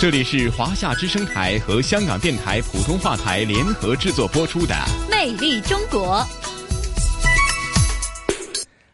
这里是华夏之声台和香港电台普通话台联合制作播出的《魅力中国》。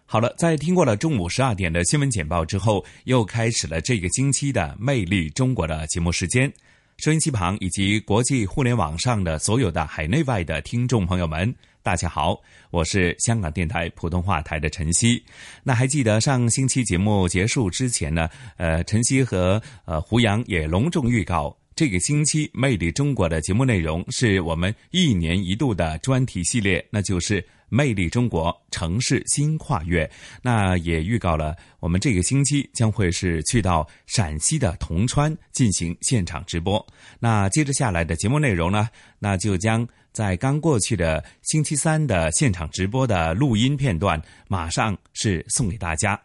好了，在听过了中午十二点的新闻简报之后，又开始了这个星期的《魅力中国》的节目时间。收音机旁以及国际互联网上的所有的海内外的听众朋友们，大家好，我是香港电台普通话台的陈曦。那还记得上星期节目结束之前呢？呃，陈曦和呃胡杨也隆重预告，这个星期《魅力中国》的节目内容是我们一年一度的专题系列，那就是。魅力中国城市新跨越，那也预告了我们这个星期将会是去到陕西的铜川进行现场直播。那接着下来的节目内容呢，那就将在刚过去的星期三的现场直播的录音片段，马上是送给大家。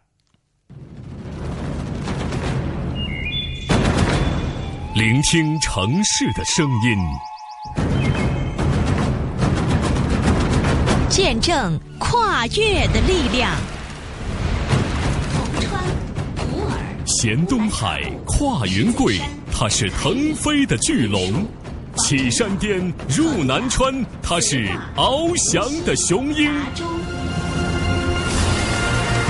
聆听城市的声音。见证跨越的力量。铜川、普洱、衔东海，跨云贵，它是腾飞的巨龙；起山巅，入南川，它是翱翔的雄鹰。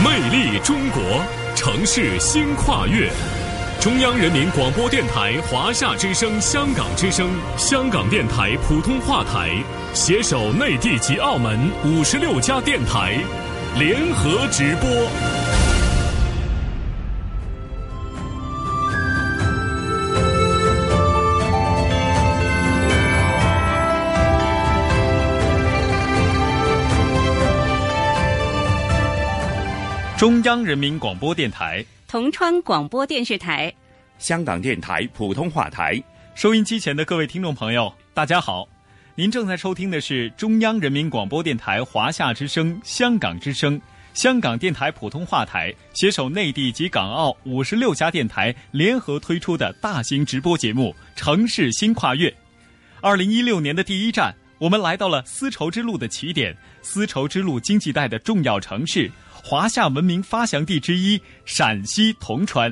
魅力中国，城市新跨越。中央人民广播电台华夏之声、香港之声、香港电台普通话台携手内地及澳门五十六家电台联合直播。中央人民广播电台。铜川广播电视台、香港电台普通话台，收音机前的各位听众朋友，大家好！您正在收听的是中央人民广播电台华夏之声、香港之声、香港电台普通话台携手内地及港澳五十六家电台联合推出的大型直播节目《城市新跨越》。二零一六年的第一站，我们来到了丝绸之路的起点——丝绸之路经济带的重要城市。华夏文明发祥地之一陕西铜川，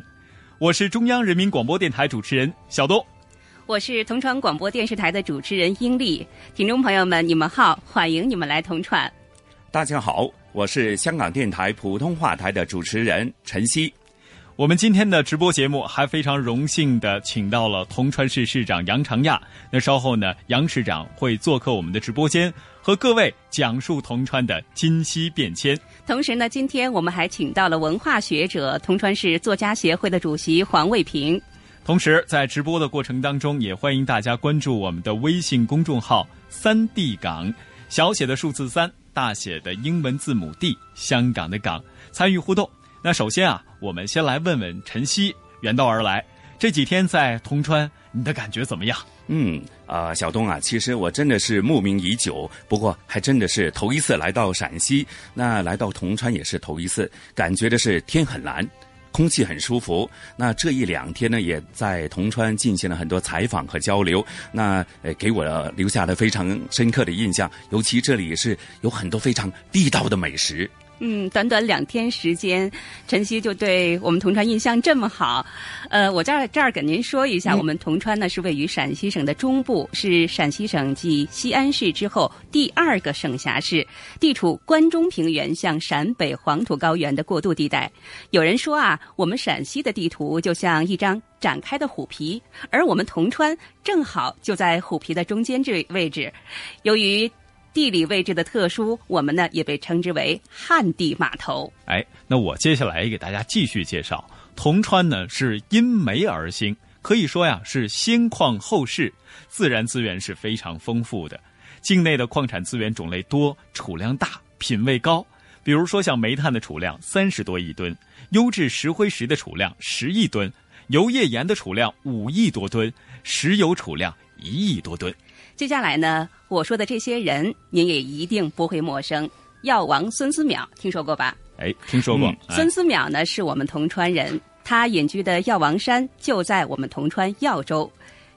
我是中央人民广播电台主持人小东，我是铜川广播电视台的主持人英丽。听众朋友们，你们好，欢迎你们来铜川。大家好，我是香港电台普通话台的主持人陈曦。我们今天的直播节目还非常荣幸的请到了铜川市市长杨长亚。那稍后呢，杨市长会做客我们的直播间，和各位讲述铜川的今昔变迁。同时呢，今天我们还请到了文化学者、铜川市作家协会的主席黄卫平。同时，在直播的过程当中，也欢迎大家关注我们的微信公众号“三 D 港”，小写的数字三，大写的英文字母 D，香港的港，参与互动。那首先啊，我们先来问问晨曦，远道而来，这几天在铜川，你的感觉怎么样？嗯，啊，小东啊，其实我真的是慕名已久，不过还真的是头一次来到陕西，那来到铜川也是头一次，感觉的是天很蓝，空气很舒服。那这一两天呢，也在铜川进行了很多采访和交流，那呃给我留下了非常深刻的印象，尤其这里是有很多非常地道的美食。嗯，短短两天时间，晨曦就对我们铜川印象这么好。呃，我在这儿给您说一下，我们铜川呢是位于陕西省的中部，是陕西省继西安市之后第二个省辖市，地处关中平原向陕北黄土高原的过渡地带。有人说啊，我们陕西的地图就像一张展开的虎皮，而我们铜川正好就在虎皮的中间这位置。由于地理位置的特殊，我们呢也被称之为旱地码头。哎，那我接下来给大家继续介绍，铜川呢是因煤而兴，可以说呀是先矿后市，自然资源是非常丰富的。境内的矿产资源种类多，储量大，品位高。比如说像煤炭的储量三十多亿吨，优质石灰石的储量十亿吨，油页岩的储量五亿多吨，石油储量一亿多吨。接下来呢，我说的这些人，您也一定不会陌生。药王孙思邈，听说过吧？哎，听说过。嗯、孙思邈呢，是我们铜川人，他隐居的药王山就在我们铜川耀州。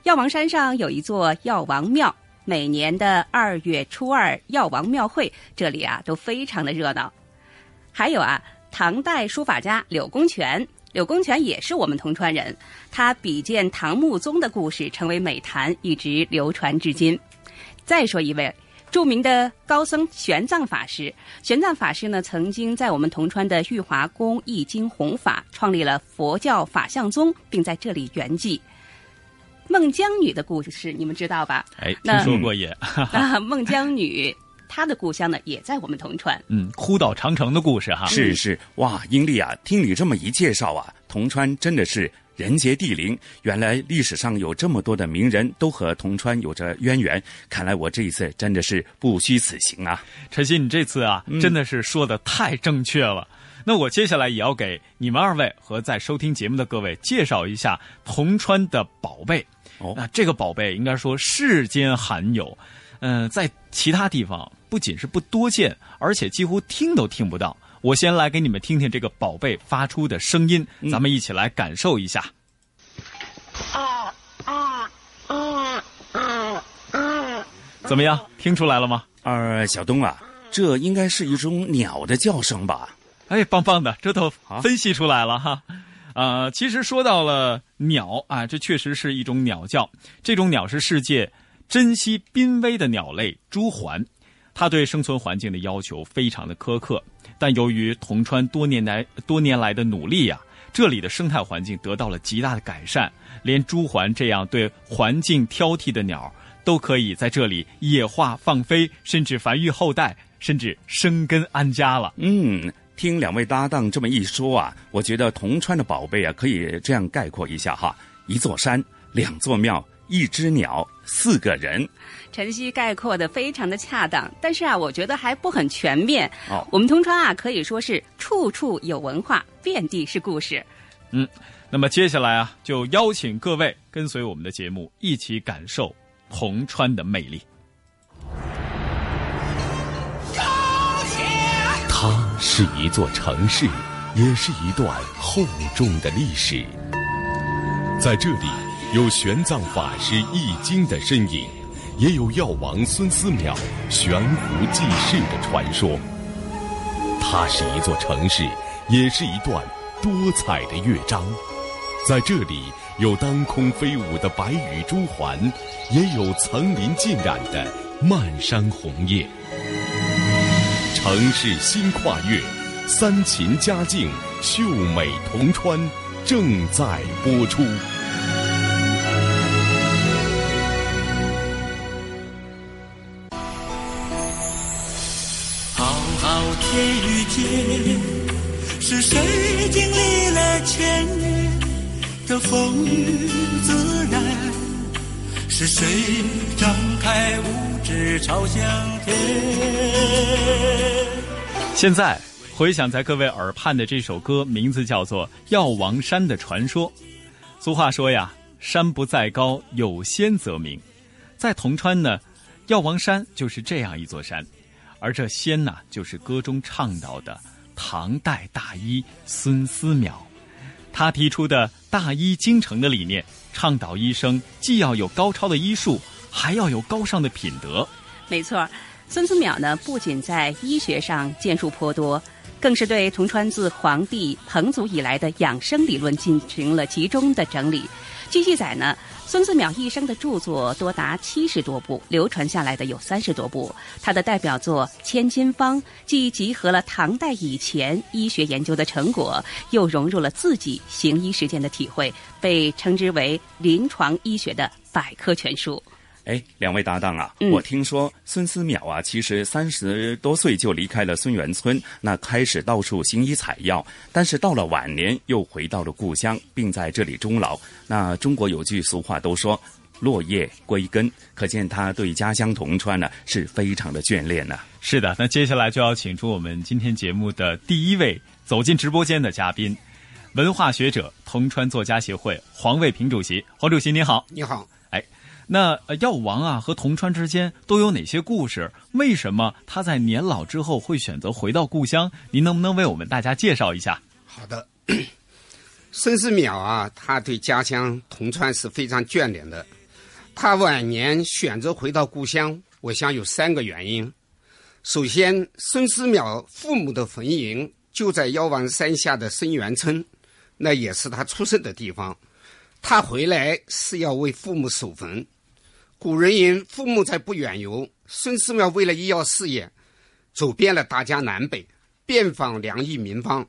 药王山上有一座药王庙，每年的二月初二药王庙会，这里啊都非常的热闹。还有啊，唐代书法家柳公权，柳公权也是我们铜川人，他比见唐穆宗的故事成为美谈，一直流传至今。再说一位。著名的高僧玄奘法师，玄奘法师呢，曾经在我们铜川的玉华宫译经弘法，创立了佛教法相宗，并在这里圆寂。孟姜女的故事你们知道吧？哎，听说过也。那孟姜女她的故乡呢，也在我们铜川。嗯，哭倒长城的故事哈。是是，哇，英丽啊，听你这么一介绍啊，铜川真的是。人杰地灵，原来历史上有这么多的名人都和铜川有着渊源。看来我这一次真的是不虚此行啊！晨曦，你这次啊，真的是说的太正确了。那我接下来也要给你们二位和在收听节目的各位介绍一下铜川的宝贝。哦，那这个宝贝应该说世间罕有，嗯，在其他地方不仅是不多见，而且几乎听都听不到。我先来给你们听听这个宝贝发出的声音，咱们一起来感受一下。啊啊啊啊啊！怎么样，听出来了吗？呃，小东啊，这应该是一种鸟的叫声吧？哎，棒棒的，这都分析出来了哈。啊，其实说到了鸟啊，这确实是一种鸟叫。这种鸟是世界珍惜濒危的鸟类朱鹮，它对生存环境的要求非常的苛刻。但由于铜川多年来多年来的努力呀，这里的生态环境得到了极大的改善，连朱鹮这样对环境挑剔的鸟都可以在这里野化放飞，甚至繁育后代，甚至生根安家了。嗯，听两位搭档这么一说啊，我觉得铜川的宝贝啊，可以这样概括一下哈：一座山，两座庙。一只鸟，四个人。晨曦概括的非常的恰当，但是啊，我觉得还不很全面。哦，我们铜川啊，可以说是处处有文化，遍地是故事。嗯，那么接下来啊，就邀请各位跟随我们的节目，一起感受铜川的魅力。它是一座城市，也是一段厚重的历史，在这里。有玄奘法师译经的身影，也有药王孙思邈悬壶济世的传说。它是一座城市，也是一段多彩的乐章。在这里，有当空飞舞的白羽朱鹮，也有层林尽染的漫山红叶。城市新跨越，三秦佳境，秀美铜川，正在播出。天，是谁经历了千年的风雨自然？是谁张开五指朝向天？现在回想在各位耳畔的这首歌，名字叫做《药王山的传说》。俗话说呀，山不在高，有仙则名。在铜川呢，药王山就是这样一座山。而这仙呢，就是歌中倡导的唐代大医孙思邈，他提出的大医精诚的理念，倡导医生既要有高超的医术，还要有高尚的品德。没错，孙思邈呢，不仅在医学上建树颇多，更是对铜川自黄帝彭祖以来的养生理论进行了集中的整理。据记载呢。孙思邈一生的著作多达七十多部，流传下来的有三十多部。他的代表作《千金方》既集合了唐代以前医学研究的成果，又融入了自己行医实践的体会，被称之为临床医学的百科全书。哎，两位搭档啊，我听说孙思邈啊，其实三十多岁就离开了孙元村，那开始到处行医采药，但是到了晚年又回到了故乡，并在这里终老。那中国有句俗话都说“落叶归根”，可见他对家乡铜川呢是非常的眷恋呢。是的，那接下来就要请出我们今天节目的第一位走进直播间的嘉宾。文化学者、铜川作家协会黄卫平主席。黄主席您好，你好。那药王啊和铜川之间都有哪些故事？为什么他在年老之后会选择回到故乡？您能不能为我们大家介绍一下？好的，孙思邈啊，他对家乡铜川是非常眷恋的。他晚年选择回到故乡，我想有三个原因。首先，孙思邈父母的坟茔就在药王山下的生源村，那也是他出生的地方。他回来是要为父母守坟。古人云：“父母在，不远游。”孙思邈为了医药事业，走遍了大江南北，遍访良医名方。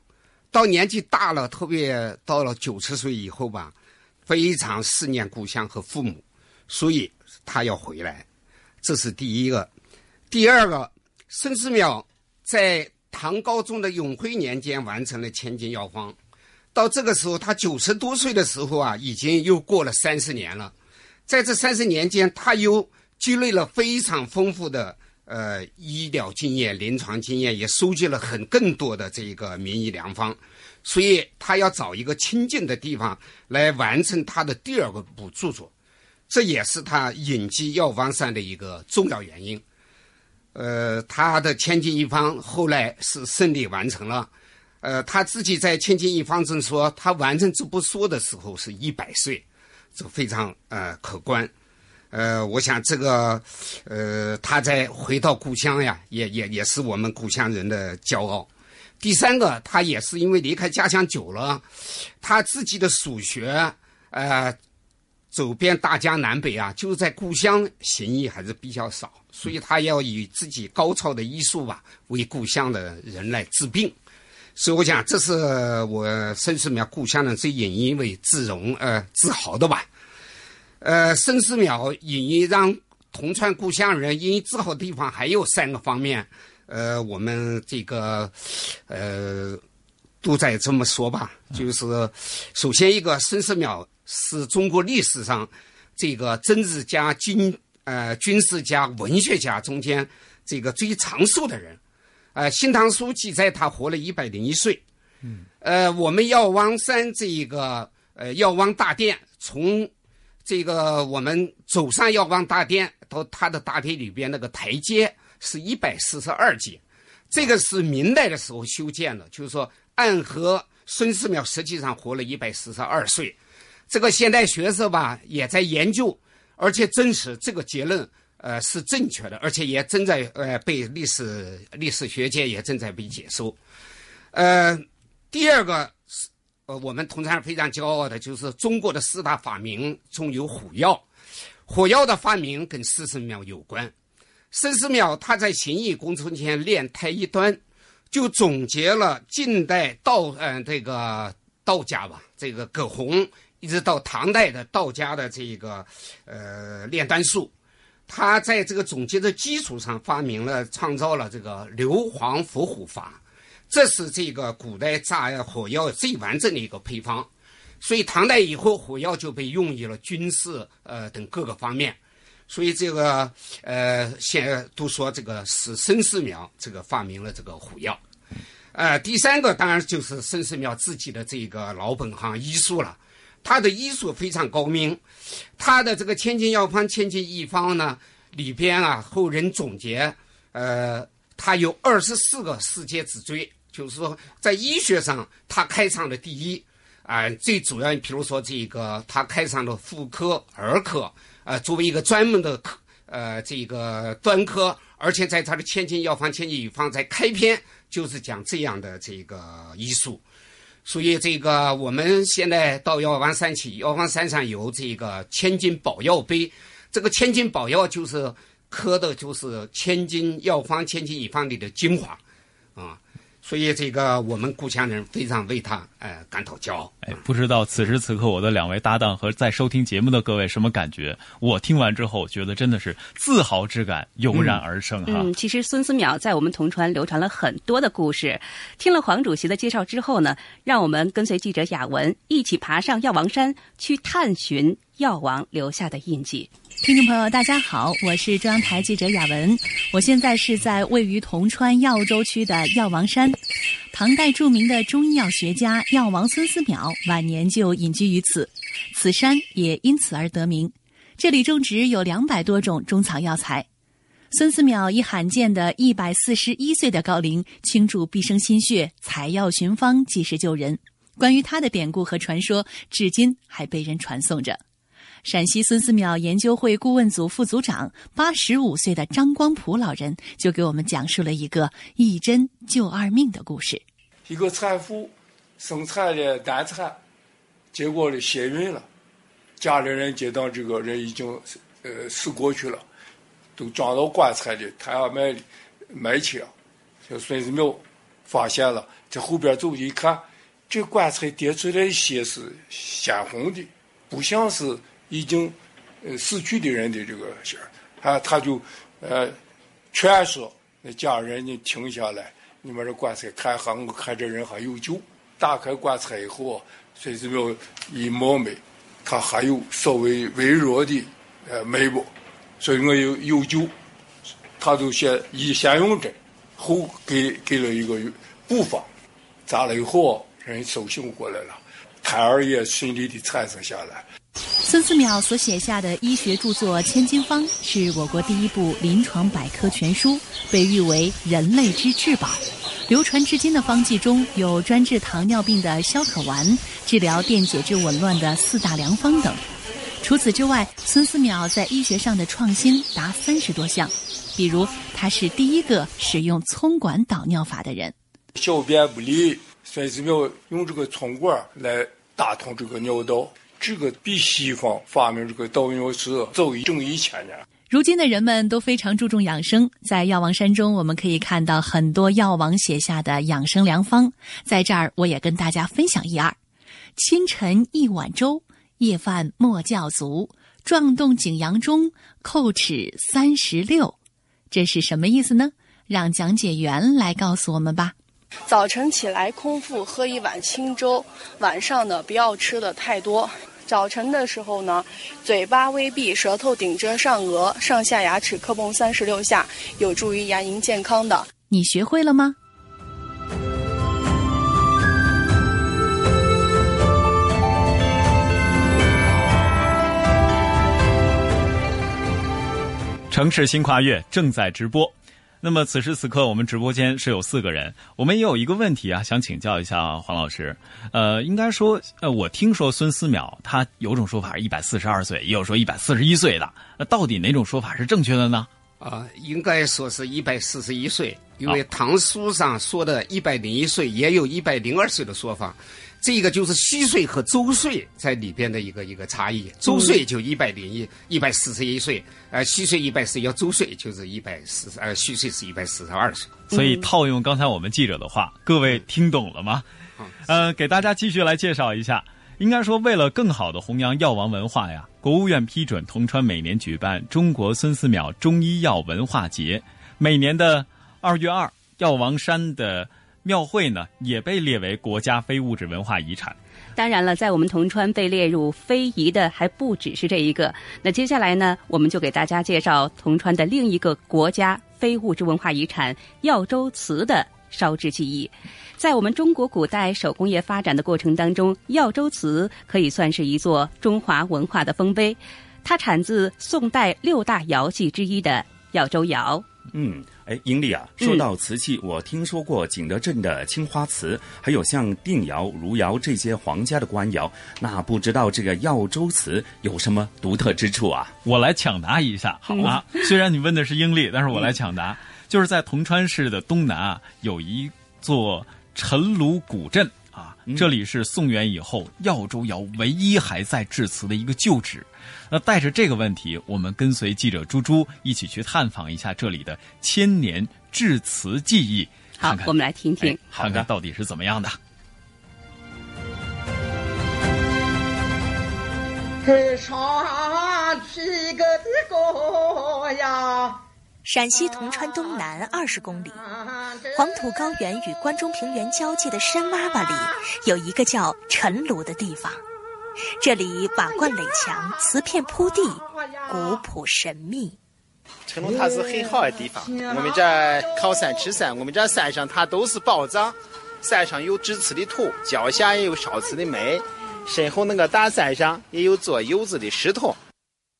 到年纪大了，特别到了九十岁以后吧，非常思念故乡和父母，所以他要回来。这是第一个。第二个。孙思邈在唐高宗的永徽年间完成了千金药方，到这个时候，他九十多岁的时候啊，已经又过了三十年了。在这三十年间，他又积累了非常丰富的呃医疗经验、临床经验，也收集了很更多的这个名医良方，所以他要找一个清静的地方来完成他的第二个部著作，这也是他隐居药方山的一个重要原因。呃，他的千金一方后来是顺利完成了。呃，他自己在千金一方中说，他完成这部书的时候是一百岁，这非常呃可观。呃，我想这个呃，他在回到故乡呀，也也也是我们故乡人的骄傲。第三个，他也是因为离开家乡久了，他自己的所学呃。走遍大江南北啊，就是在故乡行医还是比较少，所以他要以自己高超的医术吧，为故乡的人来治病。所以我讲，这是我孙思邈故乡人最引以为自荣、呃自豪的吧。呃，孙思邈引以让铜川故乡人引以自豪的地方还有三个方面。呃，我们这个呃都在这么说吧，就是首先一个孙思邈。是中国历史上这个政治家、军呃军事家、文学家中间这个最长寿的人。呃，《新唐书》记载他活了一百零一岁。嗯。呃，我们药王山这一个呃药王大殿，从这个我们走上药王大殿到他的大殿里边那个台阶是一百四十二阶，这个是明代的时候修建的，就是说暗合孙思邈实际上活了一百四十二岁。这个现代学者吧也在研究，而且证实这个结论呃是正确的，而且也正在呃被历史历史学界也正在被接受。呃，第二个是呃我们通常非常骄傲的就是中国的四大发明中有火药，火药的发明跟孙思邈有关。孙思邈他在行医工程前练太一端，就总结了近代道嗯这个道家吧，这个葛洪。一直到唐代的道家的这个呃炼丹术，他在这个总结的基础上发明了创造了这个硫磺伏虎法，这是这个古代炸药火药最完整的一个配方。所以唐代以后火药就被用于了军事呃等各个方面。所以这个呃现在都说这个是孙思邈这个发明了这个火药。呃，第三个当然就是孙思邈自己的这个老本行医术了。他的医术非常高明，他的这个千金药方、千金一方呢里边啊，后人总结，呃，他有二十四个世界之最，就是说在医学上他开创了第一啊。最主要，比如说这个他开创了妇科、儿科，呃，作为一个专门的科，呃，这个专科，而且在他的千金药方、千金一方在开篇就是讲这样的这个医术。所以这个我们现在到药王山去，药王山上有这个千金宝药碑，这个千金宝药就是刻的就是千金药方、千金一方里的精华，啊。所以，这个我们故乡人非常为他呃感到骄傲。哎，不知道此时此刻我的两位搭档和在收听节目的各位什么感觉？我听完之后觉得真的是自豪之感油然而生哈。嗯，其实孙思邈在我们铜川流传了很多的故事。听了黄主席的介绍之后呢，让我们跟随记者雅文一起爬上药王山去探寻。药王留下的印记。听众朋友，大家好，我是中央台记者雅文，我现在是在位于铜川耀州区的药王山。唐代著名的中医药学家药王孙思邈晚年就隐居于此，此山也因此而得名。这里种植有两百多种中草药材。孙思邈以罕见的一百四十一岁的高龄，倾注毕生心血，采药寻方，济世救人。关于他的典故和传说，至今还被人传颂着。陕西孙思邈研究会顾问组副组长、八十五岁的张光普老人就给我们讲述了一个一针救二命的故事。一个产妇生产了难产，结果呢先孕了，家里人接到这个人已经呃死过去了，都装到棺材里，他要卖卖去了。孙思邈发现了，在后边走一看，这棺材叠出来的血是鲜红的，不像是。已经，呃，死去的人的这个信儿，啊，他就，呃，劝说那家人你停下来，你们这棺材看哈，我看这人还有救。打开棺材以后啊，孙子庙一摸眉，他还有稍微微弱的，呃，眉毛，所以我有有救。他就先以先用针，后给给了一个布方，扎了以后，人苏醒过来了，胎儿也顺利的产生下来。孙思邈所写下的医学著作《千金方》是我国第一部临床百科全书，被誉为人类之至宝。流传至今的方剂中有专治糖尿病的消渴丸，治疗电解质紊乱的四大良方等。除此之外，孙思邈在医学上的创新达三十多项，比如他是第一个使用葱管导尿法的人。小便不利，孙思邈用这个葱管来打通这个尿道。这个比西方发明这个导尿是早一整一千年。如今的人们都非常注重养生，在药王山中，我们可以看到很多药王写下的养生良方。在这儿，我也跟大家分享一二：清晨一碗粥，夜饭莫教足，壮动景阳钟，叩齿三十六。这是什么意思呢？让讲解员来告诉我们吧。早晨起来空腹喝一碗清粥，晚上呢不要吃的太多。早晨的时候呢，嘴巴微闭，舌头顶着上颚，上下牙齿磕碰三十六下，有助于牙龈健康的。你学会了吗？城市新跨越正在直播。那么此时此刻，我们直播间是有四个人。我们也有一个问题啊，想请教一下黄老师。呃，应该说，呃，我听说孙思邈他有种说法是一百四十二岁，也有说一百四十一岁的。那到底哪种说法是正确的呢？啊，应该说是一百四十一岁，因为唐书上说的一百零一岁，也有一百零二岁的说法。这个就是虚岁和周岁在里边的一个一个差异，周岁就一百零一、一百四十一岁，呃，虚岁一百四，要周岁就是一百四十，呃，虚岁是一百四十二岁。所以套用刚才我们记者的话，各位听懂了吗？呃，给大家继续来介绍一下。应该说，为了更好的弘扬药王文化呀，国务院批准铜川每年举办中国孙思邈中医药文化节，每年的二月二，药王山的。庙会呢也被列为国家非物质文化遗产。当然了，在我们铜川被列入非遗的还不只是这一个。那接下来呢，我们就给大家介绍铜川的另一个国家非物质文化遗产——耀州瓷的烧制技艺。在我们中国古代手工业发展的过程当中，耀州瓷可以算是一座中华文化的丰碑。它产自宋代六大窑系之一的耀州窑。嗯。哎，英丽啊，说到瓷器，我听说过景德镇的青花瓷，还有像定窑、汝窑这些皇家的官窑。那不知道这个耀州瓷有什么独特之处啊？我来抢答一下，好吗？虽然你问的是英丽，但是我来抢答，就是在铜川市的东南啊，有一座陈鲁古镇啊。这里是宋元以后耀州窑唯一还在制瓷的一个旧址。那带着这个问题，我们跟随记者猪猪一起去探访一下这里的千年制瓷技艺。好，我们来听听，看看到底是怎么样的。上皮个的歌呀。陕西铜川东南二十公里，黄土高原与关中平原交界的山洼洼里，有一个叫陈鲁的地方。这里瓦罐垒墙，瓷片铺地，古朴神秘。成都它是很好的地方，我们这靠山吃山，我们这山上它都是宝藏，山上有制瓷的土，脚下也有烧瓷的煤，身后那个大山上也有做柚子的石头。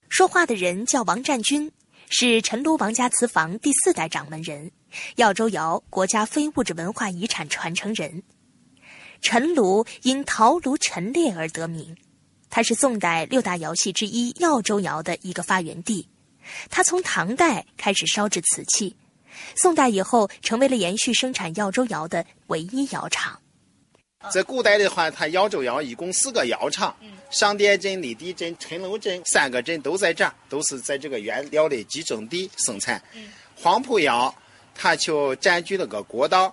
说话的人叫王占军，是陈炉王家瓷坊第四代掌门人，耀州窑国家非物质文化遗产传承人。陈炉因陶炉陈列而得名，它是宋代六大窑系之一耀州窑的一个发源地。它从唐代开始烧制瓷器，宋代以后成为了延续生产耀州窑的唯一窑厂。在古代的话，它耀州窑一共四个窑厂，上店镇、立地镇、陈楼镇三个镇都在这儿，都是在这个原料的集中地生产。黄埔窑它就占据了个国道，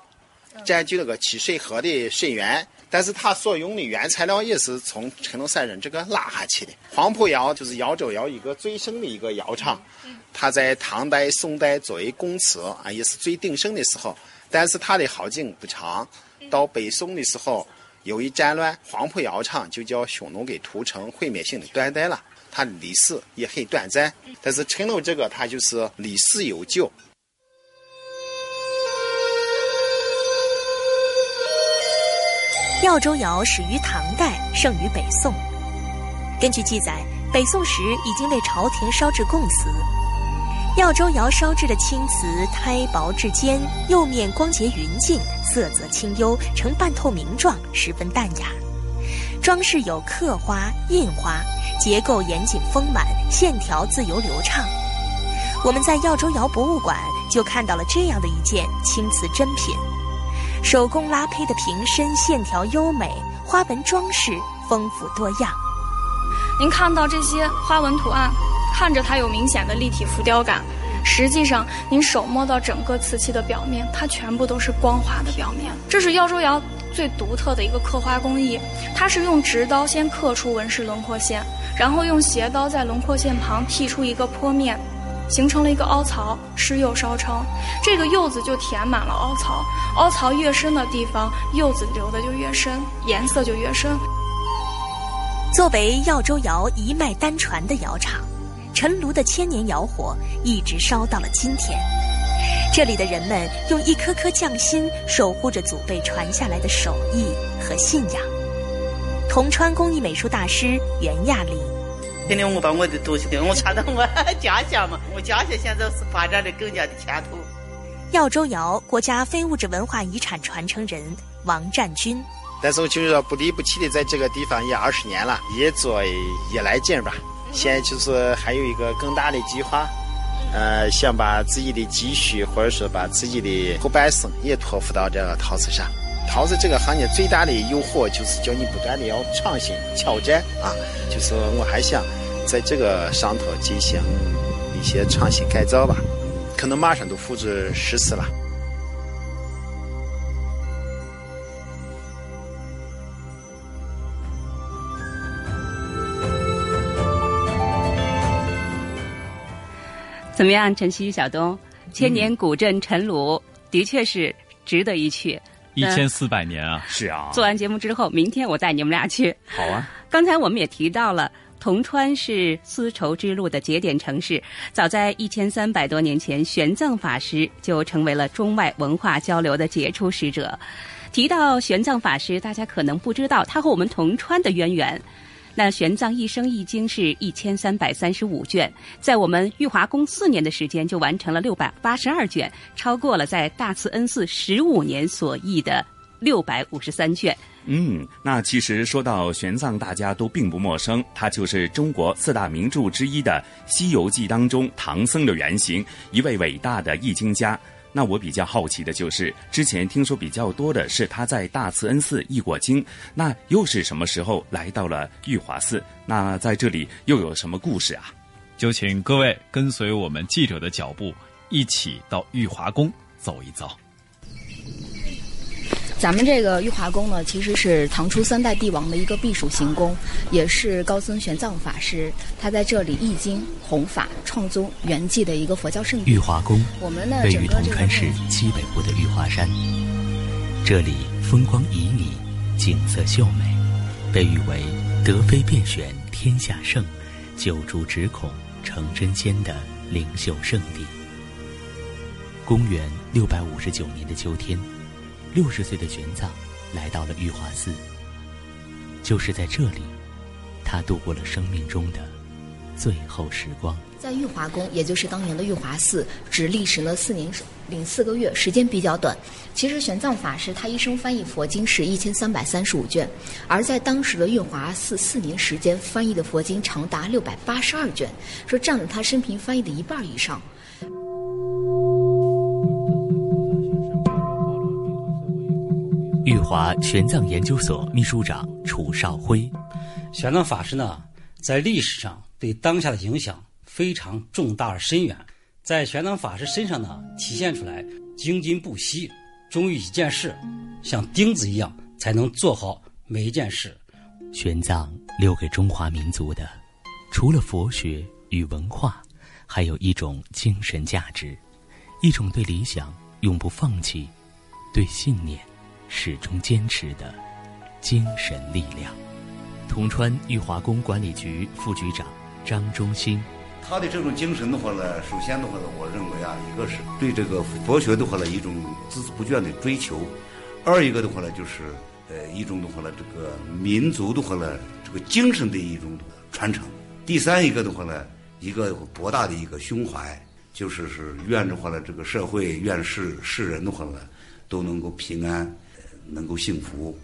占据了个七水河的水源。但是它所用的原材料也是从成都山上这个拉下去的。黄埔窑就是耀州窑一个最盛的一个窑厂，它在唐代、宋代作为公瓷啊，也是最鼎盛的时候。但是它的好景不长，到北宋的时候，由于战乱，黄埔窑厂就叫匈奴给屠城，毁灭性的断代了。它的历史也很短暂。但是陈楼这个，它就是历史悠久。耀州窑始于唐代，盛于北宋。根据记载，北宋时已经为朝廷烧制贡瓷。耀州窑烧制的青瓷胎薄质坚，釉面光洁匀净，色泽清幽，呈半透明状，十分淡雅。装饰有刻花、印花，结构严谨丰满，线条自由流畅。我们在耀州窑博物馆就看到了这样的一件青瓷珍品。手工拉胚的瓶身线条优美，花纹装饰丰富多样。您看到这些花纹图案，看着它有明显的立体浮雕感，实际上您手摸到整个瓷器的表面，它全部都是光滑的表面。这是耀州窑最独特的一个刻花工艺，它是用直刀先刻出纹饰轮廓线，然后用斜刀在轮廓线旁剔出一个坡面。形成了一个凹槽，施釉烧成，这个釉子就填满了凹槽，凹槽越深的地方，釉子流的就越深，颜色就越深。作为耀州窑一脉单传的窑厂，陈炉的千年窑火一直烧到了今天。这里的人们用一颗颗匠心守护着祖辈传下来的手艺和信仰。铜川工艺美术大师袁亚玲。今天我把我的东西给我传到我家乡嘛，我家乡现在是发展的更加的前途。耀州窑国家非物质文化遗产传承人王占军，但是我就是说不离不弃的在这个地方也二十年了，也做也来劲吧。现在就是还有一个更大的计划，呃，想把自己的积蓄或者说把自己的后半生也托付到这个陶瓷上。陶瓷这个行业最大的诱惑就是叫你不断的要创新挑战啊，就是我还想。在这个上头进行一些创新改造吧，可能马上都付诸实施了。怎么样，晨曦、小东？千年古镇陈炉的确是值得一去。一千四百年啊！是啊。做完节目之后，明天我带你们俩去。好啊。刚才我们也提到了。铜川是丝绸之路的节点城市，早在一千三百多年前，玄奘法师就成为了中外文化交流的杰出使者。提到玄奘法师，大家可能不知道他和我们铜川的渊源。那玄奘一生易经是一千三百三十五卷，在我们玉华宫四年的时间就完成了六百八十二卷，超过了在大慈恩寺十五年所译的六百五十三卷。嗯，那其实说到玄奘，大家都并不陌生，他就是中国四大名著之一的《西游记》当中唐僧的原型，一位伟大的易经家。那我比较好奇的就是，之前听说比较多的是他在大慈恩寺译过经，那又是什么时候来到了玉华寺？那在这里又有什么故事啊？就请各位跟随我们记者的脚步，一起到玉华宫走一走。咱们这个玉华宫呢，其实是唐初三代帝王的一个避暑行宫，也是高僧玄奘法师他在这里译经、弘法、创宗圆寂的一个佛教圣地。玉华宫，我们呢位于铜川市西北部的玉华山，这里风光旖旎，景色秀美，被誉为德妃遍选天下圣，九竹只恐成真仙的灵秀圣地。公元六百五十九年的秋天，六十岁的玄奘来到了玉华寺。就是在这里，他度过了生命中的最后时光。在玉华宫，也就是当年的玉华寺，只历时了四年零四个月，时间比较短。其实玄奘法师他一生翻译佛经是一千三百三十五卷，而在当时的玉华寺四年时间翻译的佛经长达六百八十二卷，说占了他生平翻译的一半以上。华玄奘研究所秘书长楚少辉，玄奘法师呢，在历史上对当下的影响。非常重大而深远，在玄奘法师身上呢，体现出来精进不息，忠于一件事，像钉子一样，才能做好每一件事。玄奘留给中华民族的，除了佛学与文化，还有一种精神价值，一种对理想永不放弃、对信念始终坚持的精神力量。铜川玉华宫管理局副局长张忠兴。他的这种精神的话呢，首先的话呢，我认为啊，一个是对这个佛学的话呢一种孜孜不倦的追求；二一个的话呢，就是呃一种的话呢，这个民族的话呢，这个精神的一种传承；第三一个的话呢，一个博大的一个胸怀，就是是愿的话呢，这个社会愿世世人的话呢，都能够平安，能够幸福。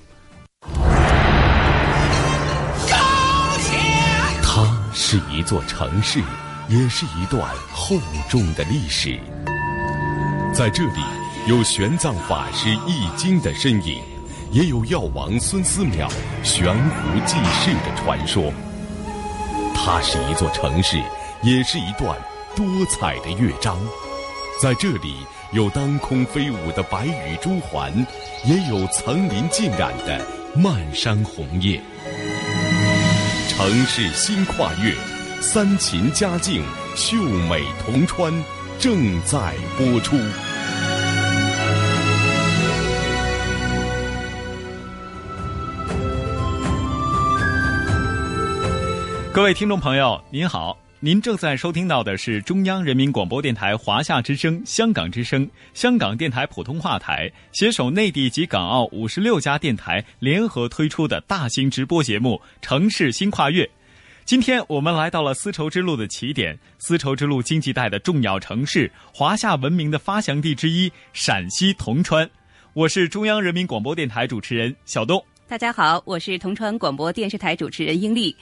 它是一座城市。也是一段厚重的历史，在这里有玄奘法师译经的身影，也有药王孙思邈悬壶济世的传说。它是一座城市，也是一段多彩的乐章。在这里有当空飞舞的白羽朱鹮，也有层林尽染的漫山红叶。城市新跨越。三秦佳境，秀美铜川，正在播出。各位听众朋友，您好，您正在收听到的是中央人民广播电台华夏之声、香港之声、香港电台普通话台携手内地及港澳五十六家电台联合推出的大型直播节目《城市新跨越》。今天我们来到了丝绸之路的起点，丝绸之路经济带的重要城市，华夏文明的发祥地之一——陕西铜川。我是中央人民广播电台主持人小东。大家好，我是铜川广播电视台主持人英丽。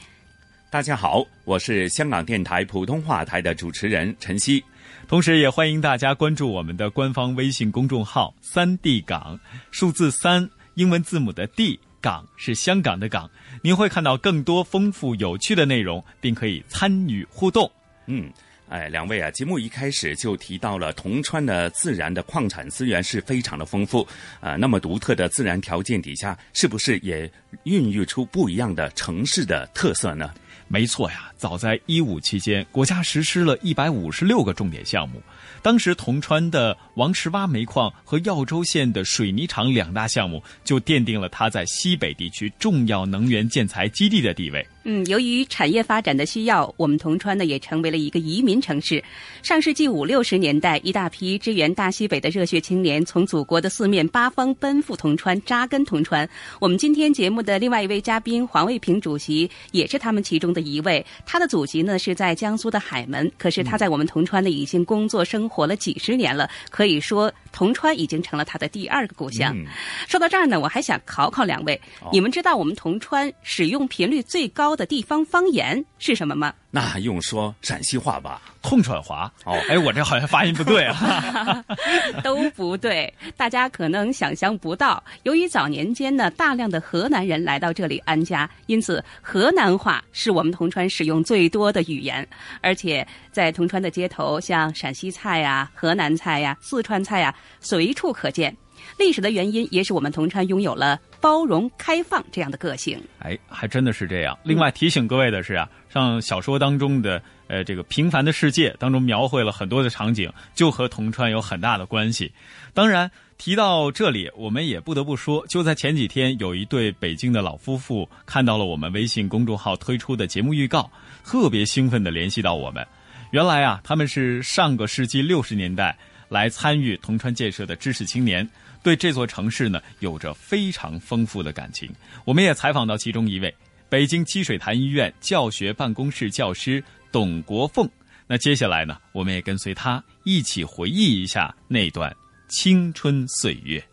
大家好，我是香港电台普通话台的主持人陈曦。同时，也欢迎大家关注我们的官方微信公众号“三 D 港”，数字三，英文字母的 D。港是香港的港，您会看到更多丰富有趣的内容，并可以参与互动。嗯，哎，两位啊，节目一开始就提到了铜川的自然的矿产资源是非常的丰富啊，那么独特的自然条件底下，是不是也孕育出不一样的城市的特色呢？没错呀，早在一五期间，国家实施了一百五十六个重点项目。当时，铜川的王石洼煤矿和耀州县的水泥厂两大项目，就奠定了它在西北地区重要能源建材基地的地位。嗯，由于产业发展的需要，我们铜川呢也成为了一个移民城市。上世纪五六十年代，一大批支援大西北的热血青年从祖国的四面八方奔赴铜川，扎根铜川。我们今天节目的另外一位嘉宾黄卫平主席也是他们其中的一位。他的祖籍呢是在江苏的海门，可是他在我们铜川呢已经工作生活了几十年了，可以说铜川已经成了他的第二个故乡。说到这儿呢，我还想考考两位，你们知道我们铜川使用频率最高？的地方方言是什么吗？那用说陕西话吧，痛川话。哦，哎，我这好像发音不对啊，都不对。大家可能想象不到，由于早年间呢，大量的河南人来到这里安家，因此河南话是我们铜川使用最多的语言。而且在铜川的街头，像陕西菜呀、河南菜呀、四川菜呀，随处可见。历史的原因也使我们铜川拥有了包容开放这样的个性。哎，还真的是这样。另外提醒各位的是啊，像小说当中的呃，这个平凡的世界当中描绘了很多的场景，就和铜川有很大的关系。当然，提到这里，我们也不得不说，就在前几天，有一对北京的老夫妇看到了我们微信公众号推出的节目预告，特别兴奋地联系到我们。原来啊，他们是上个世纪六十年代来参与铜川建设的知识青年，对这座城市呢有着非常丰富的感情。我们也采访到其中一位，北京积水潭医院教学办公室教师董国凤。那接下来呢，我们也跟随他一起回忆一下那段青春岁月。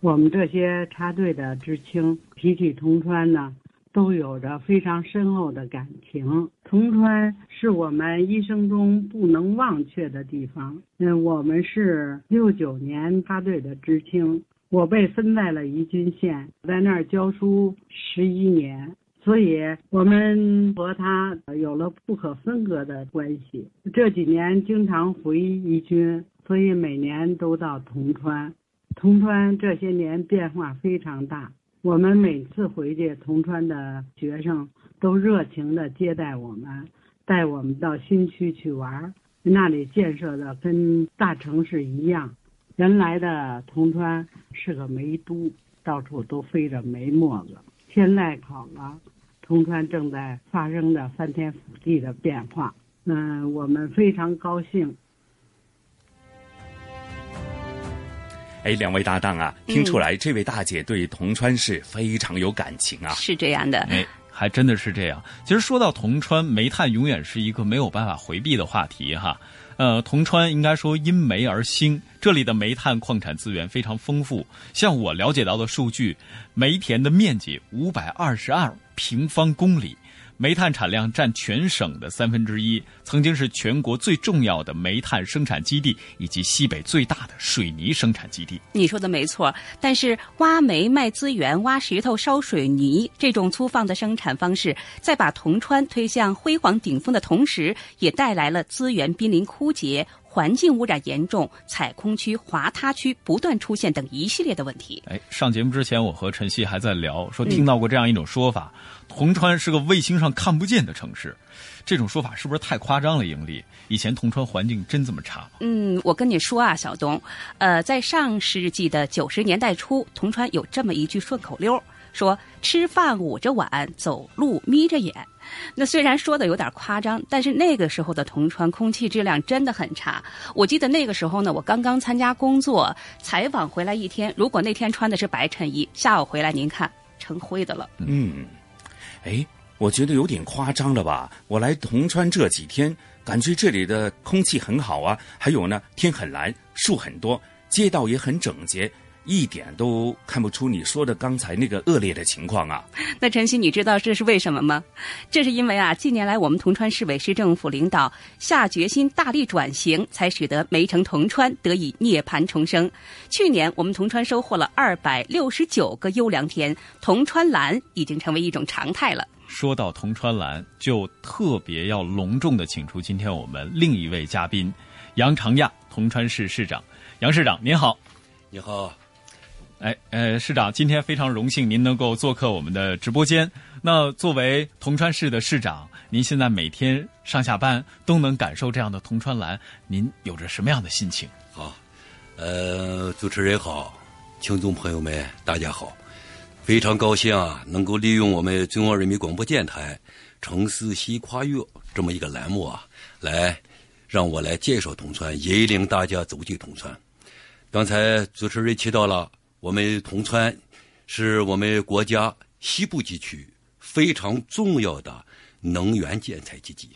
我们这些插队的知青提起铜川呢。都有着非常深厚的感情。铜川是我们一生中不能忘却的地方。嗯，我们是六九年插队的知青，我被分在了宜君县，在那儿教书十一年，所以我们和他有了不可分割的关系。这几年经常回宜君，所以每年都到铜川。铜川这些年变化非常大。我们每次回去，铜川的学生都热情地接待我们，带我们到新区去玩。那里建设的跟大城市一样，原来的铜川是个煤都，到处都飞着煤沫子。现在好了，铜川正在发生着翻天覆地的变化。嗯，我们非常高兴。哎，两位搭档啊，听出来这位大姐对铜川是非常有感情啊，是这样的。哎，还真的是这样。其实说到铜川，煤炭永远是一个没有办法回避的话题哈。呃，铜川应该说因煤而兴，这里的煤炭矿产资源非常丰富。像我了解到的数据，煤田的面积五百二十二平方公里。煤炭产量占全省的三分之一，曾经是全国最重要的煤炭生产基地，以及西北最大的水泥生产基地。你说的没错，但是挖煤卖资源、挖石头烧水泥这种粗放的生产方式，在把铜川推向辉煌顶峰的同时，也带来了资源濒临枯竭。环境污染严重，采空区、滑塌区不断出现等一系列的问题。哎，上节目之前，我和晨曦还在聊，说听到过这样一种说法：铜川是个卫星上看不见的城市。这种说法是不是太夸张了？盈利，以前铜川环境真这么差吗？嗯，我跟你说啊，小东，呃，在上世纪的九十年代初，铜川有这么一句顺口溜，说吃饭捂着碗，走路眯着眼。那虽然说的有点夸张，但是那个时候的铜川空气质量真的很差。我记得那个时候呢，我刚刚参加工作采访回来一天，如果那天穿的是白衬衣，下午回来您看成灰的了。嗯，哎，我觉得有点夸张了吧？我来铜川这几天，感觉这里的空气很好啊，还有呢，天很蓝，树很多，街道也很整洁。一点都看不出你说的刚才那个恶劣的情况啊！那晨曦，你知道这是为什么吗？这是因为啊，近年来我们铜川市委市政府领导下决心大力转型，才使得煤城铜川得以涅槃重生。去年我们铜川收获了二百六十九个优良田，铜川蓝已经成为一种常态了。说到铜川蓝，就特别要隆重的请出今天我们另一位嘉宾杨长亚，铜川市市长。杨市长您好，你好。哎，呃，市长，今天非常荣幸您能够做客我们的直播间。那作为铜川市的市长，您现在每天上下班都能感受这样的铜川蓝，您有着什么样的心情？好，呃，主持人好，听众朋友们大家好，非常高兴啊，能够利用我们中央人民广播电台《城市西跨越》这么一个栏目啊，来让我来介绍铜川，引领大家走进铜川。刚才主持人提到了。我们铜川是我们国家西部地区非常重要的能源建材基地，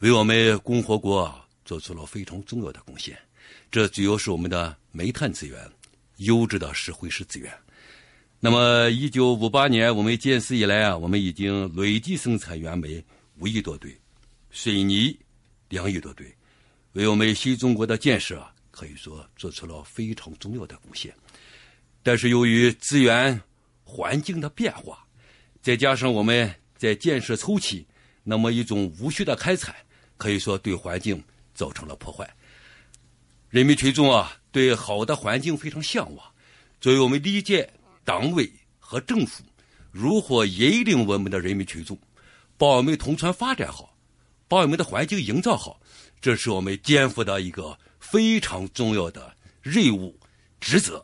为我们共和国做出了非常重要的贡献。这主要是我们的煤炭资源、优质的石灰石资源。那么，一九五八年我们建市以来啊，我们已经累计生产原煤五亿多吨，水泥两亿多吨，为我们新中国的建设啊可以说做出了非常重要的贡献。但是由于资源环境的变化，再加上我们在建设初期那么一种无序的开采，可以说对环境造成了破坏。人民群众啊，对好的环境非常向往。作为我们历届党委和政府如何引领我们的人民群众，把我们铜川发展好，把我们的环境营造好，这是我们肩负的一个非常重要的任务职责。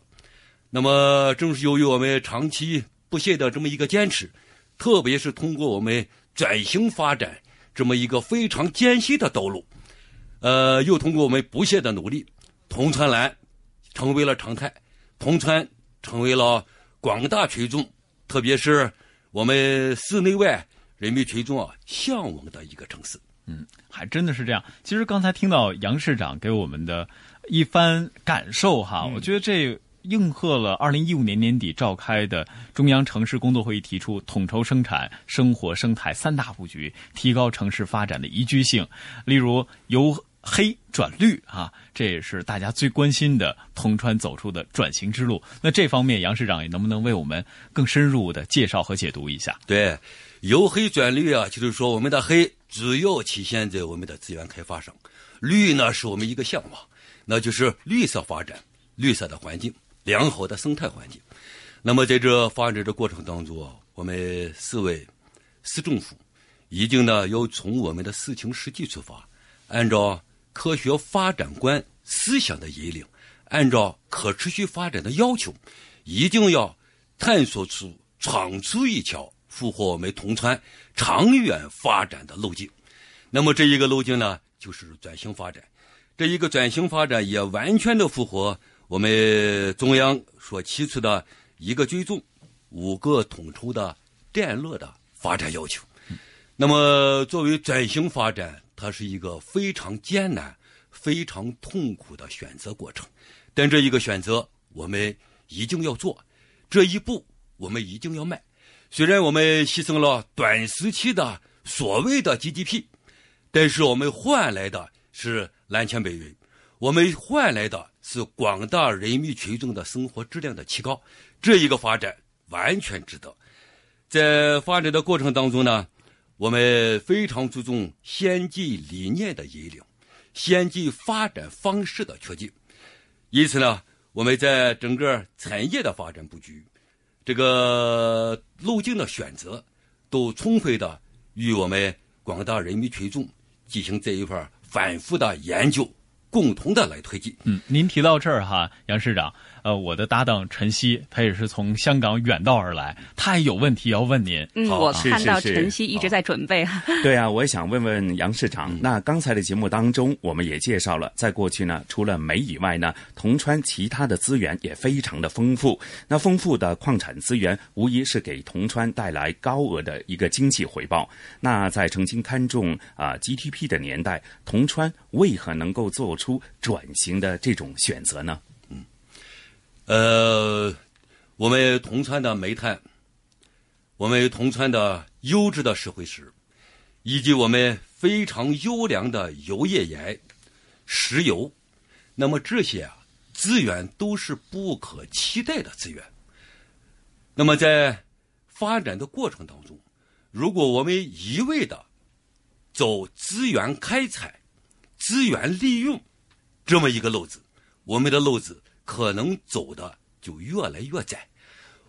那么，正是由于我们长期不懈的这么一个坚持，特别是通过我们转型发展这么一个非常艰辛的道路，呃，又通过我们不懈的努力，铜川蓝成为了常态，铜川成为了广大群众，特别是我们市内外人民群众啊向往的一个城市。嗯，还真的是这样。其实刚才听到杨市长给我们的一番感受哈，我觉得这。应和了二零一五年年底召开的中央城市工作会议提出统筹生产生活生态三大布局，提高城市发展的宜居性。例如由黑转绿啊，这也是大家最关心的铜川走出的转型之路。那这方面，杨市长也能不能为我们更深入的介绍和解读一下？对，由黑转绿啊，就是说我们的黑主要体现在我们的资源开发上，绿呢是我们一个向往，那就是绿色发展、绿色的环境。良好的生态环境。那么，在这发展的过程当中，我们市委、市政府一定呢要从我们的事情实际出发，按照科学发展观思想的引领，按照可持续发展的要求，一定要探索出、闯出一条符合我们铜川长远发展的路径。那么，这一个路径呢，就是转型发展。这一个转型发展也完全的符合。我们中央所提出的一个追踪、五个统筹的战略的发展要求，那么作为转型发展，它是一个非常艰难、非常痛苦的选择过程。但这一个选择，我们一定要做，这一步我们一定要迈。虽然我们牺牲了短时期的所谓的 GDP，但是我们换来的是蓝天白云，我们换来的。是广大人民群众的生活质量的提高，这一个发展完全值得。在发展的过程当中呢，我们非常注重先进理念的引领，先进发展方式的确定。因此呢，我们在整个产业的发展布局、这个路径的选择，都充分的与我们广大人民群众进行这一块反复的研究。共同的来推进。嗯，您提到这儿哈，杨市长。呃，我的搭档陈曦，他也是从香港远道而来，他也有问题要问您。嗯，我看到陈曦一直在准备。对啊，我也想问问杨市长。那刚才的节目当中，我们也介绍了，在过去呢，除了煤以外呢，铜川其他的资源也非常的丰富。那丰富的矿产资源，无疑是给铜川带来高额的一个经济回报。那在曾经看重啊 GDP 的年代，铜川为何能够做出转型的这种选择呢？呃，我们铜川的煤炭，我们铜川的优质的石灰石，以及我们非常优良的油页岩、石油，那么这些啊资源都是不可替代的资源。那么在发展的过程当中，如果我们一味的走资源开采、资源利用这么一个路子，我们的路子。可能走的就越来越窄，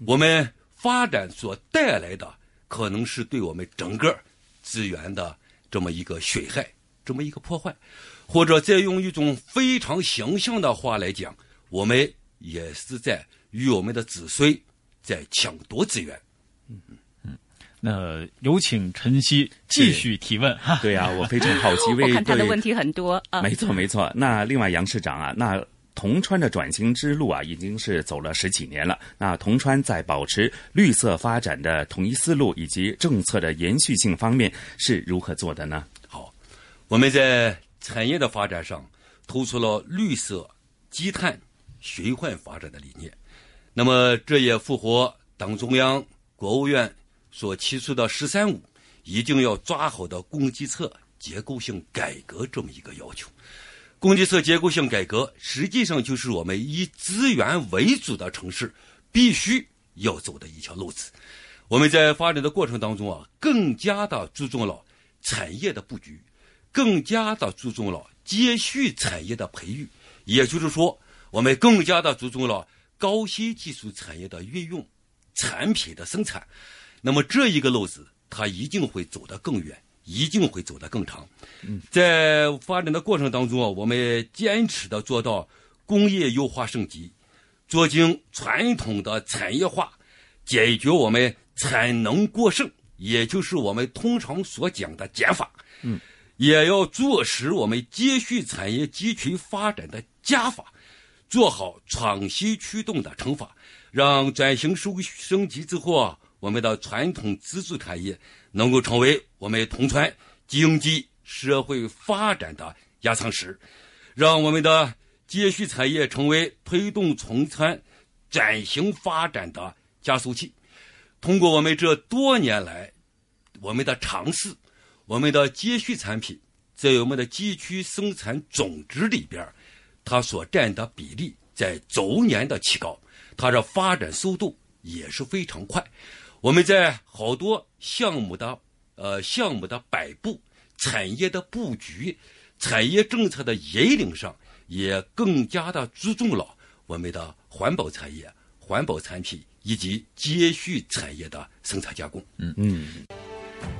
我们发展所带来的可能是对我们整个资源的这么一个损害，这么一个破坏，或者再用一种非常形象的话来讲，我们也是在与我们的子孙在抢夺资源。嗯嗯，那有请陈曦继续提问哈。对呀，我非常好奇，我看他的问题很多啊。没错没错，那另外杨市长啊，那。铜川的转型之路啊，已经是走了十几年了。那铜川在保持绿色发展的统一思路以及政策的延续性方面是如何做的呢？好，我们在产业的发展上突出了绿色、积碳、循环发展的理念。那么，这也符合党中央、国务院所提出的“十三五”一定要抓好的供给侧结构性改革这么一个要求。供给侧结构性改革，实际上就是我们以资源为主的城市必须要走的一条路子。我们在发展的过程当中啊，更加的注重了产业的布局，更加的注重了接续产业的培育。也就是说，我们更加的注重了高新技术产业的运用、产品的生产。那么这一个路子，它一定会走得更远，一定会走得更长。在发展的过程当中啊，我们坚持的做到工业优化升级，做精传统的产业化，解决我们产能过剩，也就是我们通常所讲的减法。嗯，也要做实我们接续产业集群发展的加法，做好创新驱动的乘法，让转型升升级之后啊，我们的传统支柱产业能够成为我们铜川经济社会发展的压舱石，让我们的接续产业成为推动铜川转型发展的加速器。通过我们这多年来我们的尝试，我们的接续产品在我们的地区生产总值里边，它所占的比例在逐年的提高，它的发展速度也是非常快。我们在好多项目的呃项目的摆布、产业的布局、产业政策的引领上，也更加的注重了我们的环保产业、环保产品以及接续产业的生产加工。嗯嗯。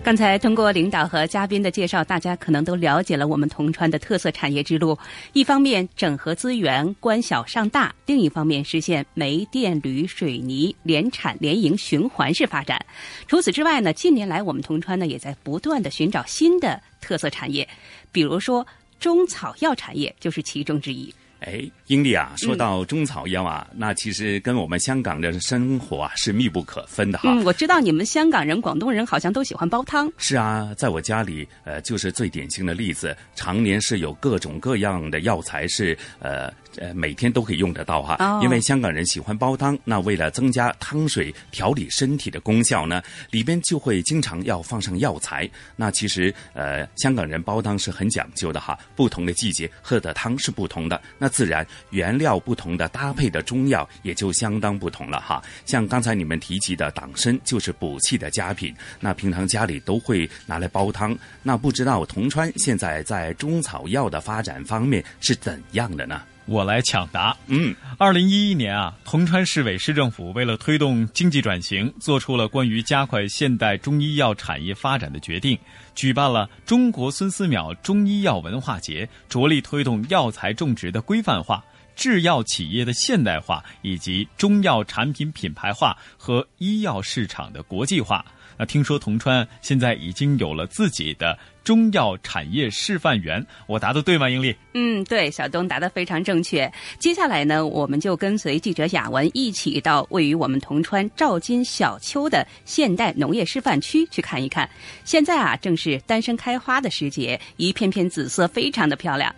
刚才通过领导和嘉宾的介绍，大家可能都了解了我们铜川的特色产业之路。一方面整合资源，关小上大；另一方面实现煤电铝水泥联产联营循环式发展。除此之外呢，近年来我们铜川呢也在不断的寻找新的特色产业，比如说中草药产业就是其中之一。哎，英丽啊，说到中草药啊，嗯、那其实跟我们香港的生活啊是密不可分的哈。嗯，我知道你们香港人、广东人好像都喜欢煲汤。是啊，在我家里，呃，就是最典型的例子，常年是有各种各样的药材是呃呃每天都可以用得到哈。哦、因为香港人喜欢煲汤，那为了增加汤水调理身体的功效呢，里边就会经常要放上药材。那其实呃，香港人煲汤是很讲究的哈，不同的季节喝的汤是不同的。那自然原料不同的搭配的中药也就相当不同了哈。像刚才你们提及的党参就是补气的佳品，那平常家里都会拿来煲汤。那不知道铜川现在在中草药的发展方面是怎样的呢？我来抢答。嗯，二零一一年啊，铜川市委市政府为了推动经济转型，做出了关于加快现代中医药产业发展的决定，举办了中国孙思邈中医药文化节，着力推动药材种植的规范化、制药企业的现代化以及中药产品品牌化和医药市场的国际化。那听说铜川现在已经有了自己的中药产业示范园，我答的对吗？英丽？嗯，对，小东答的非常正确。接下来呢，我们就跟随记者雅文一起到位于我们铜川赵金小丘的现代农业示范区去看一看。现在啊，正是丹参开花的时节，一片片紫色，非常的漂亮。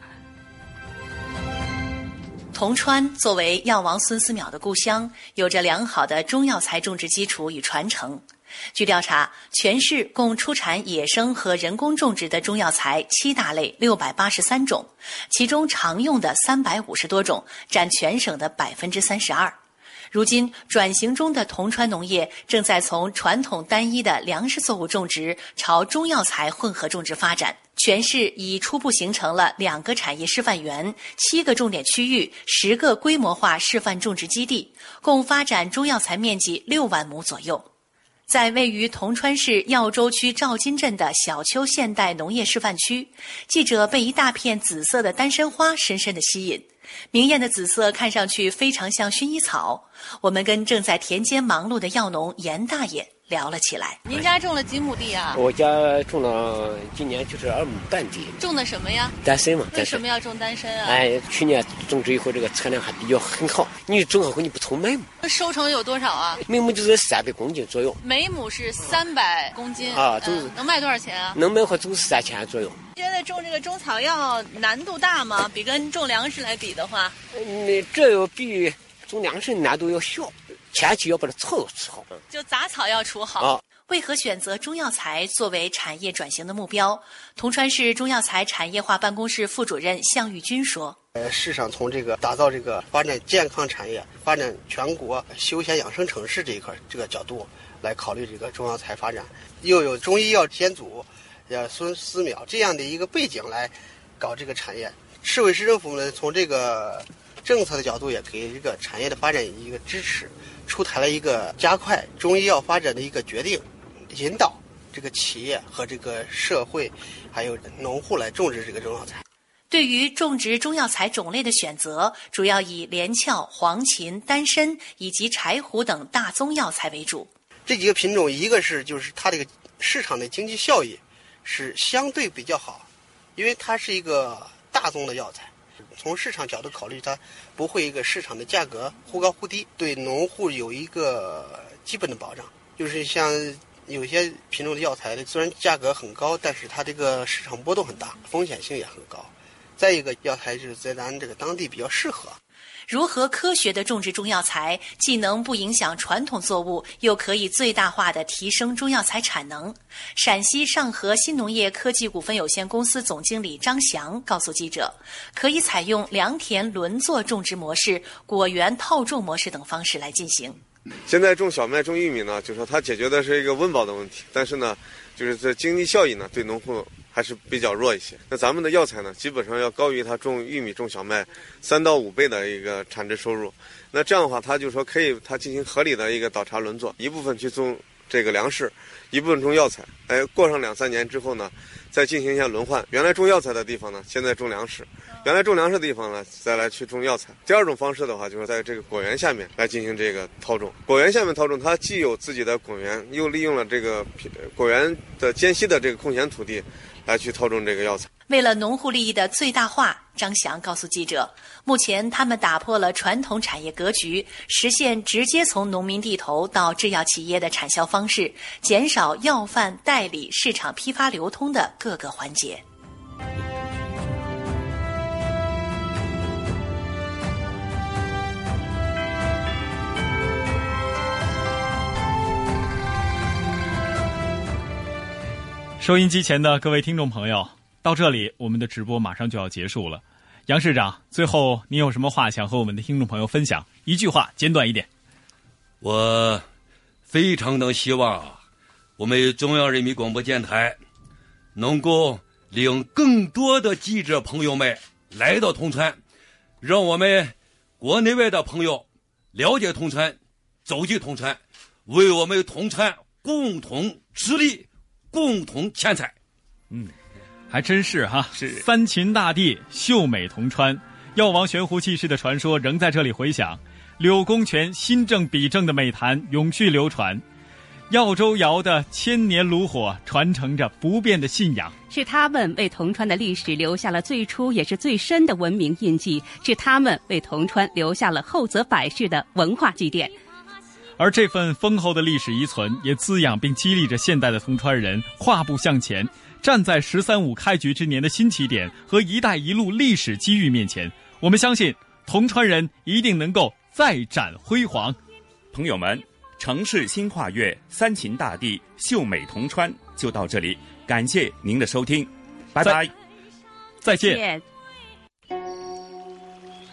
铜川作为药王孙思邈的故乡，有着良好的中药材种植基础与传承。据调查，全市共出产野生和人工种植的中药材七大类六百八十三种，其中常用的三百五十多种，占全省的百分之三十二。如今，转型中的铜川农业正在从传统单一的粮食作物种植朝中药材混合种植发展。全市已初步形成了两个产业示范园、七个重点区域、十个规模化示范种植基地，共发展中药材面积六万亩左右。在位于铜川市耀州区赵金镇的小丘现代农业示范区，记者被一大片紫色的丹参花深深的吸引。明艳的紫色看上去非常像薰衣草。我们跟正在田间忙碌的药农严大爷聊了起来。您家种了几亩地啊？我家种了今年就是二亩半地。种的什么呀？丹参嘛。为什么要种丹参啊？哎，去年种植以后，这个产量还比较很好。你种好后你不愁卖吗？收成有多少啊？每亩就是三百公斤左右。每亩是三百公斤啊，就是、嗯、能卖多少钱啊？能卖话就是三千左右。现在种这个中草药难度大吗？比跟种粮食来比的话？嗯，这要比种粮食难度要小。前期要把这草要除好，就杂草要除好。啊，为何选择中药材作为产业转型的目标？铜川市中药材产业化办公室副主任向玉军说：“呃，市上从这个打造这个发展健康产业、发展全国休闲养生城市这一块这个角度来考虑这个中药材发展，又有中医药先祖，呃孙思邈这样的一个背景来搞这个产业。市委市政府呢，从这个政策的角度也给这个产业的发展一个支持。”出台了一个加快中医药发展的一个决定，引导这个企业和这个社会，还有农户来种植这个中药材。对于种植中药材种类的选择，主要以连翘、黄芩、丹参以及柴胡等大宗药材为主。这几个品种，一个是就是它这个市场的经济效益是相对比较好，因为它是一个大宗的药材。从市场角度考虑，它不会一个市场的价格忽高忽低，对农户有一个基本的保障。就是像有些品种的药材，虽然价格很高，但是它这个市场波动很大，风险性也很高。再一个，药材就是在咱这个当地比较适合。如何科学的种植中药材，既能不影响传统作物，又可以最大化的提升中药材产能？陕西上合新农业科技股份有限公司总经理张翔告诉记者，可以采用良田轮作种植模式、果园套种模式等方式来进行。现在种小麦、种玉米呢，就说它解决的是一个温饱的问题，但是呢，就是这经济效益呢，对农户。还是比较弱一些。那咱们的药材呢，基本上要高于它种玉米、种小麦三到五倍的一个产值收入。那这样的话，它就说可以，它进行合理的一个倒茬轮作，一部分去种这个粮食，一部分种药材。哎，过上两三年之后呢，再进行一下轮换。原来种药材的地方呢，现在种粮食；原来种粮食的地方呢，再来去种药材。第二种方式的话，就是在这个果园下面来进行这个套种。果园下面套种，它既有自己的果园，又利用了这个果园的间隙的这个空闲土地。来去套种这个药材。为了农户利益的最大化，张翔告诉记者，目前他们打破了传统产业格局，实现直接从农民地头到制药企业的产销方式，减少药贩代理、市场批发、流通的各个环节。收音机前的各位听众朋友，到这里，我们的直播马上就要结束了。杨市长，最后您有什么话想和我们的听众朋友分享？一句话，简短一点。我非常的希望我们中央人民广播电台能够领更多的记者朋友们来到铜川，让我们国内外的朋友了解铜川，走进铜川，为我们铜川共同致力。共同添彩，嗯，还真是哈，是。三秦大地秀美铜川，药王悬壶济世的传说仍在这里回响，柳公权新政比政的美谈永续流传，耀州窑的千年炉火传承着不变的信仰，是他们为铜川的历史留下了最初也是最深的文明印记，是他们为铜川留下了厚泽百世的文化积淀。而这份丰厚的历史遗存，也滋养并激励着现代的铜川人跨步向前，站在“十三五”开局之年的新起点和“一带一路”历史机遇面前。我们相信，铜川人一定能够再展辉煌。朋友们，城市新跨越，三秦大地秀美铜川，就到这里。感谢您的收听，拜拜，再见。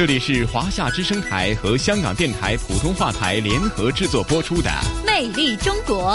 这里是华夏之声台和香港电台普通话台联合制作播出的《魅力中国》。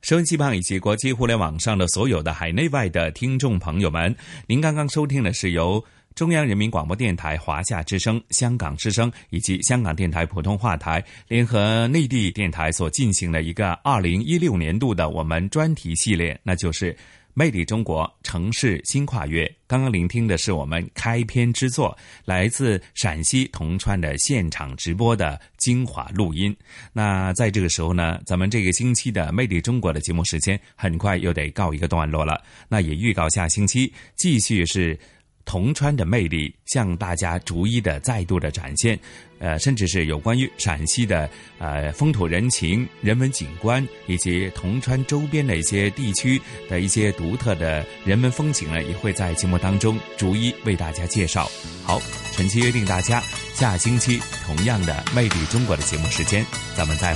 收音机旁以及国际互联网上的所有的海内外的听众朋友们，您刚刚收听的是由中央人民广播电台华夏之声、香港之声以及香港电台普通话台联合内地电台所进行的一个二零一六年度的我们专题系列，那就是。魅力中国城市新跨越，刚刚聆听的是我们开篇之作，来自陕西铜川的现场直播的精华录音。那在这个时候呢，咱们这个星期的魅力中国的节目时间很快又得告一个段落了。那也预告下星期继续是。铜川的魅力向大家逐一的再度的展现，呃，甚至是有关于陕西的呃风土人情、人文景观，以及铜川周边的一些地区的一些独特的人文风景呢，也会在节目当中逐一为大家介绍。好，陈曦约定大家下星期同样的《魅力中国》的节目时间，咱们再。